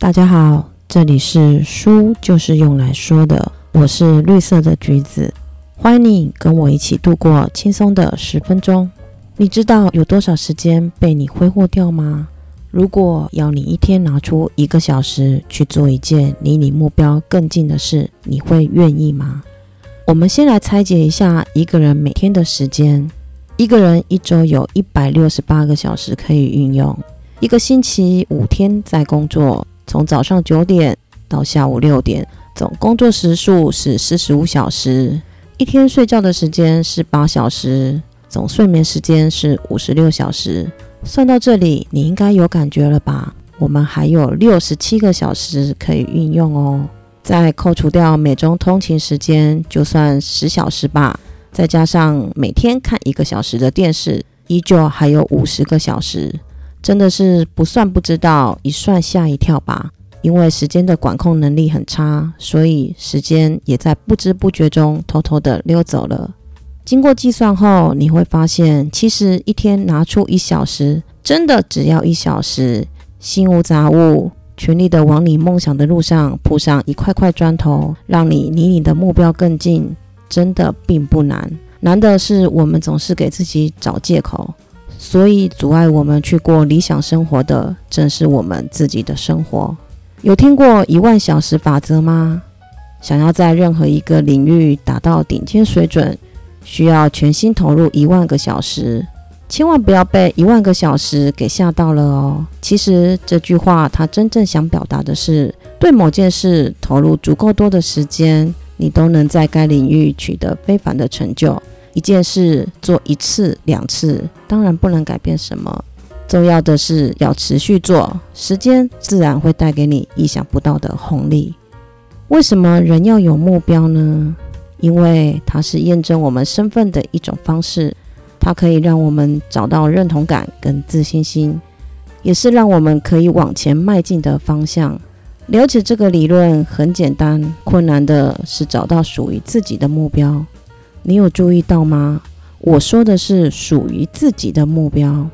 大家好，这里是书就是用来说的，我是绿色的橘子，欢迎你跟我一起度过轻松的十分钟。你知道有多少时间被你挥霍掉吗？如果要你一天拿出一个小时去做一件离你目标更近的事，你会愿意吗？我们先来拆解一下一个人每天的时间。一个人一周有一百六十八个小时可以运用，一个星期五天在工作。从早上九点到下午六点，总工作时数是四十五小时，一天睡觉的时间是八小时，总睡眠时间是五十六小时。算到这里，你应该有感觉了吧？我们还有六十七个小时可以运用哦。再扣除掉每周通勤时间，就算十小时吧。再加上每天看一个小时的电视，依旧还有五十个小时。真的是不算不知道，一算吓一跳吧。因为时间的管控能力很差，所以时间也在不知不觉中偷偷的溜走了。经过计算后，你会发现，其实一天拿出一小时，真的只要一小时，心无杂物，全力的往你梦想的路上铺上一块块砖头，让你离你的目标更近，真的并不难。难的是我们总是给自己找借口。所以，阻碍我们去过理想生活的，正是我们自己的生活。有听过一万小时法则吗？想要在任何一个领域达到顶尖水准，需要全心投入一万个小时。千万不要被一万个小时给吓到了哦。其实这句话，它真正想表达的是，对某件事投入足够多的时间，你都能在该领域取得非凡的成就。一件事做一次两次，当然不能改变什么。重要的是要持续做，时间自然会带给你意想不到的红利。为什么人要有目标呢？因为它是验证我们身份的一种方式，它可以让我们找到认同感跟自信心，也是让我们可以往前迈进的方向。了解这个理论很简单，困难的是找到属于自己的目标。你有注意到吗？我说的是属于自己的目标。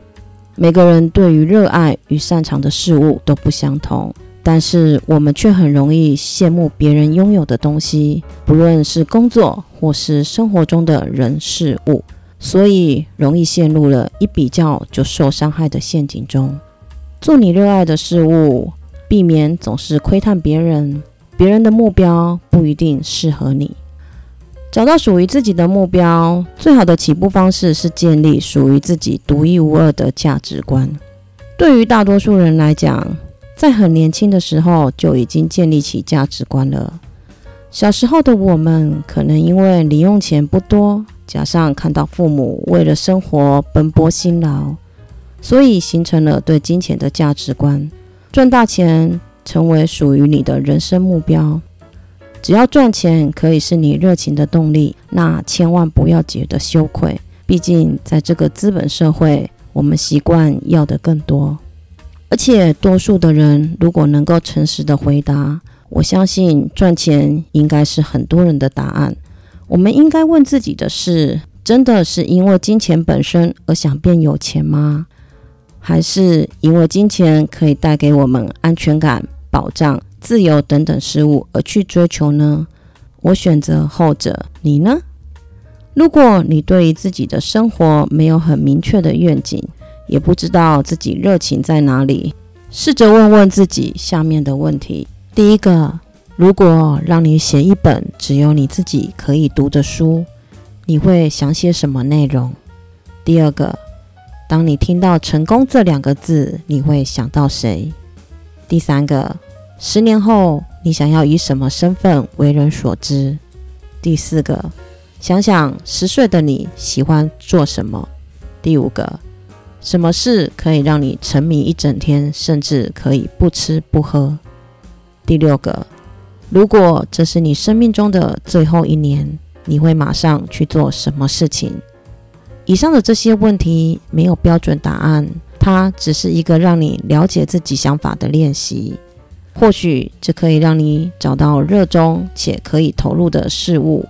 每个人对于热爱与擅长的事物都不相同，但是我们却很容易羡慕别人拥有的东西，不论是工作或是生活中的人事物，所以容易陷入了一比较就受伤害的陷阱中。做你热爱的事物，避免总是窥探别人，别人的目标不一定适合你。找到属于自己的目标，最好的起步方式是建立属于自己独一无二的价值观。对于大多数人来讲，在很年轻的时候就已经建立起价值观了。小时候的我们，可能因为零用钱不多，加上看到父母为了生活奔波辛劳，所以形成了对金钱的价值观。赚大钱成为属于你的人生目标。只要赚钱可以是你热情的动力，那千万不要觉得羞愧。毕竟在这个资本社会，我们习惯要的更多。而且多数的人如果能够诚实的回答，我相信赚钱应该是很多人的答案。我们应该问自己的是：真的是因为金钱本身而想变有钱吗？还是因为金钱可以带给我们安全感、保障？自由等等事物而去追求呢？我选择后者，你呢？如果你对于自己的生活没有很明确的愿景，也不知道自己热情在哪里，试着问问自己下面的问题：第一个，如果让你写一本只有你自己可以读的书，你会想写什么内容？第二个，当你听到“成功”这两个字，你会想到谁？第三个。十年后，你想要以什么身份为人所知？第四个，想想十岁的你喜欢做什么？第五个，什么事可以让你沉迷一整天，甚至可以不吃不喝？第六个，如果这是你生命中的最后一年，你会马上去做什么事情？以上的这些问题没有标准答案，它只是一个让你了解自己想法的练习。或许这可以让你找到热衷且可以投入的事物，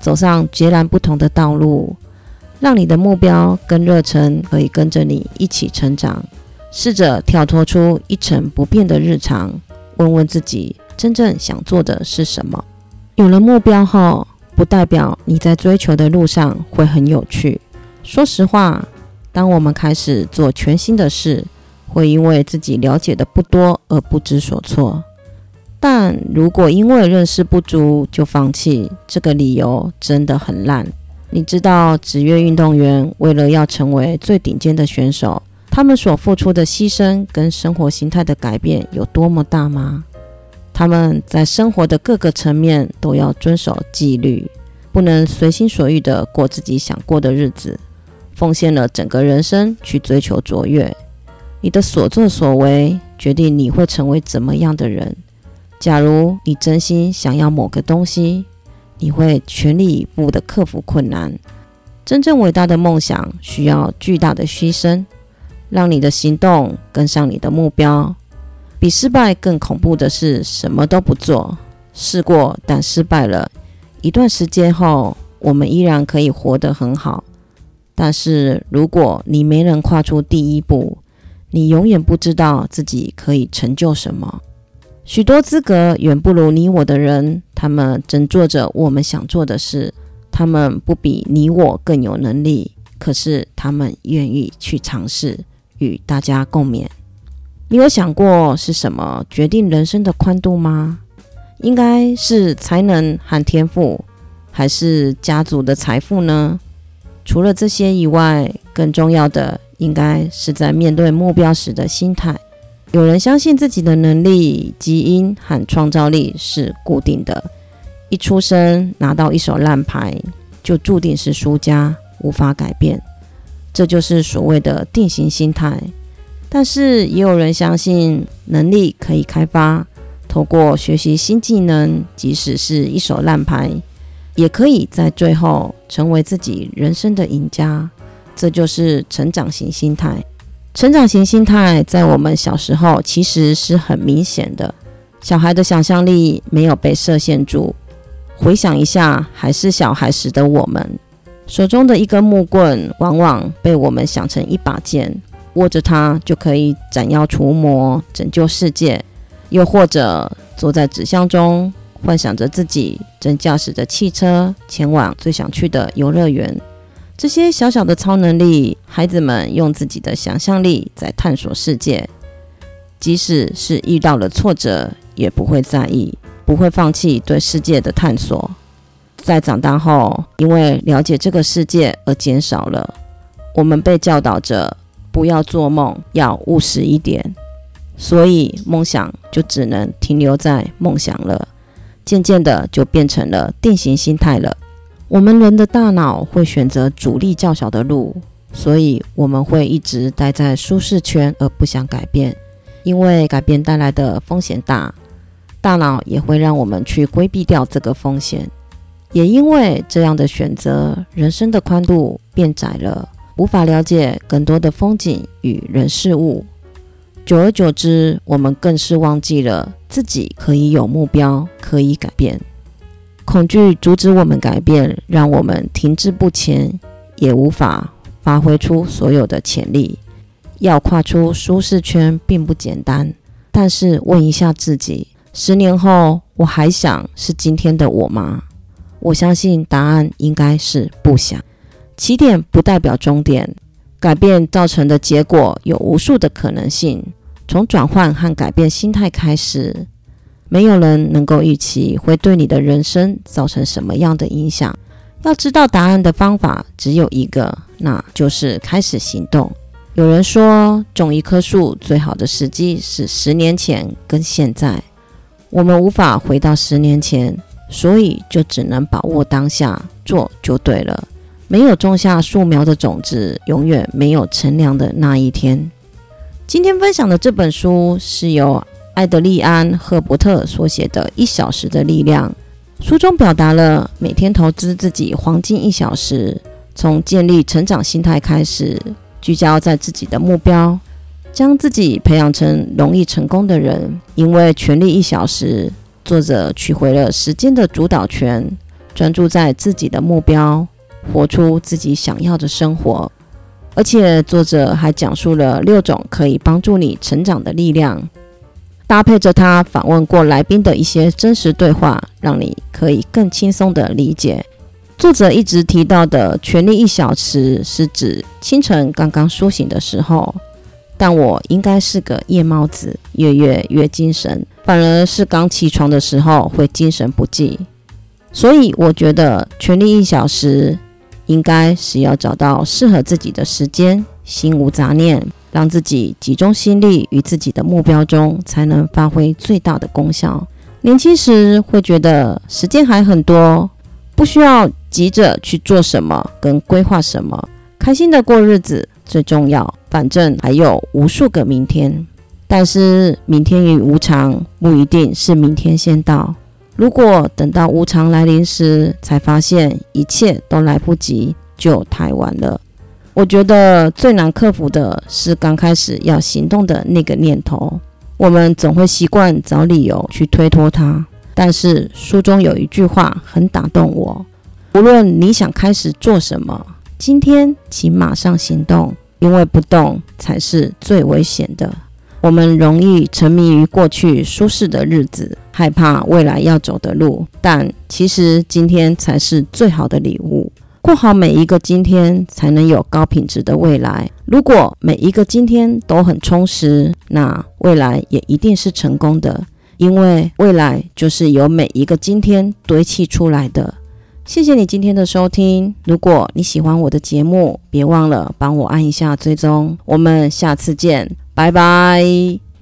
走上截然不同的道路，让你的目标跟热忱可以跟着你一起成长。试着跳脱出一成不变的日常，问问自己真正想做的是什么。有了目标后，不代表你在追求的路上会很有趣。说实话，当我们开始做全新的事，会因为自己了解的不多而不知所措。但如果因为认识不足就放弃，这个理由真的很烂。你知道职业运动员为了要成为最顶尖的选手，他们所付出的牺牲跟生活形态的改变有多么大吗？他们在生活的各个层面都要遵守纪律，不能随心所欲地过自己想过的日子，奉献了整个人生去追求卓越。你的所作所为决定你会成为怎么样的人。假如你真心想要某个东西，你会全力以赴地克服困难。真正伟大的梦想需要巨大的牺牲，让你的行动跟上你的目标。比失败更恐怖的是什么都不做，试过但失败了。一段时间后，我们依然可以活得很好。但是如果你没能跨出第一步，你永远不知道自己可以成就什么。许多资格远不如你我的人，他们正做着我们想做的事。他们不比你我更有能力，可是他们愿意去尝试，与大家共勉。你有想过是什么决定人生的宽度吗？应该是才能和天赋，还是家族的财富呢？除了这些以外，更重要的应该是在面对目标时的心态。有人相信自己的能力、基因和创造力是固定的，一出生拿到一手烂牌就注定是输家，无法改变，这就是所谓的定型心态。但是也有人相信能力可以开发，透过学习新技能，即使是一手烂牌，也可以在最后成为自己人生的赢家，这就是成长型心态。成长型心态在我们小时候其实是很明显的，小孩的想象力没有被设限住。回想一下，还是小孩时的我们，手中的一根木棍，往往被我们想成一把剑，握着它就可以斩妖除魔、拯救世界；又或者坐在纸箱中，幻想着自己正驾驶着汽车前往最想去的游乐园。这些小小的超能力，孩子们用自己的想象力在探索世界，即使是遇到了挫折，也不会在意，不会放弃对世界的探索。在长大后，因为了解这个世界而减少了，我们被教导着不要做梦，要务实一点，所以梦想就只能停留在梦想了，渐渐的就变成了定型心态了。我们人的大脑会选择阻力较小的路，所以我们会一直待在舒适圈而不想改变，因为改变带来的风险大。大脑也会让我们去规避掉这个风险，也因为这样的选择，人生的宽度变窄了，无法了解更多的风景与人事物。久而久之，我们更是忘记了自己可以有目标，可以改变。恐惧阻止我们改变，让我们停滞不前，也无法发挥出所有的潜力。要跨出舒适圈并不简单，但是问一下自己：十年后我还想是今天的我吗？我相信答案应该是不想。起点不代表终点，改变造成的结果有无数的可能性。从转换和改变心态开始。没有人能够预期会对你的人生造成什么样的影响。要知道答案的方法只有一个，那就是开始行动。有人说，种一棵树最好的时机是十年前跟现在。我们无法回到十年前，所以就只能把握当下，做就对了。没有种下树苗的种子，永远没有乘凉的那一天。今天分享的这本书是由。艾德利安·赫伯特所写的《一小时的力量》书中表达了每天投资自己黄金一小时，从建立成长心态开始，聚焦在自己的目标，将自己培养成容易成功的人。因为全力一小时，作者取回了时间的主导权，专注在自己的目标，活出自己想要的生活。而且，作者还讲述了六种可以帮助你成长的力量。搭配着他访问过来宾的一些真实对话，让你可以更轻松的理解。作者一直提到的“权力一小时”是指清晨刚刚苏醒的时候，但我应该是个夜猫子，越夜越精神，反而是刚起床的时候会精神不济。所以我觉得“权力一小时”应该是要找到适合自己的时间，心无杂念，让自己集中心力于自己的目标中，才能发挥最大的功效。年轻时会觉得时间还很多。不需要急着去做什么，跟规划什么，开心的过日子最重要。反正还有无数个明天，但是明天与无常不一定是明天先到。如果等到无常来临时才发现一切都来不及，就太晚了。我觉得最难克服的是刚开始要行动的那个念头，我们总会习惯找理由去推脱它。但是书中有一句话很打动我：无论你想开始做什么，今天请马上行动，因为不动才是最危险的。我们容易沉迷于过去舒适的日子，害怕未来要走的路，但其实今天才是最好的礼物。过好每一个今天，才能有高品质的未来。如果每一个今天都很充实，那未来也一定是成功的。因为未来就是由每一个今天堆砌出来的。谢谢你今天的收听。如果你喜欢我的节目，别忘了帮我按一下追踪。我们下次见，拜拜。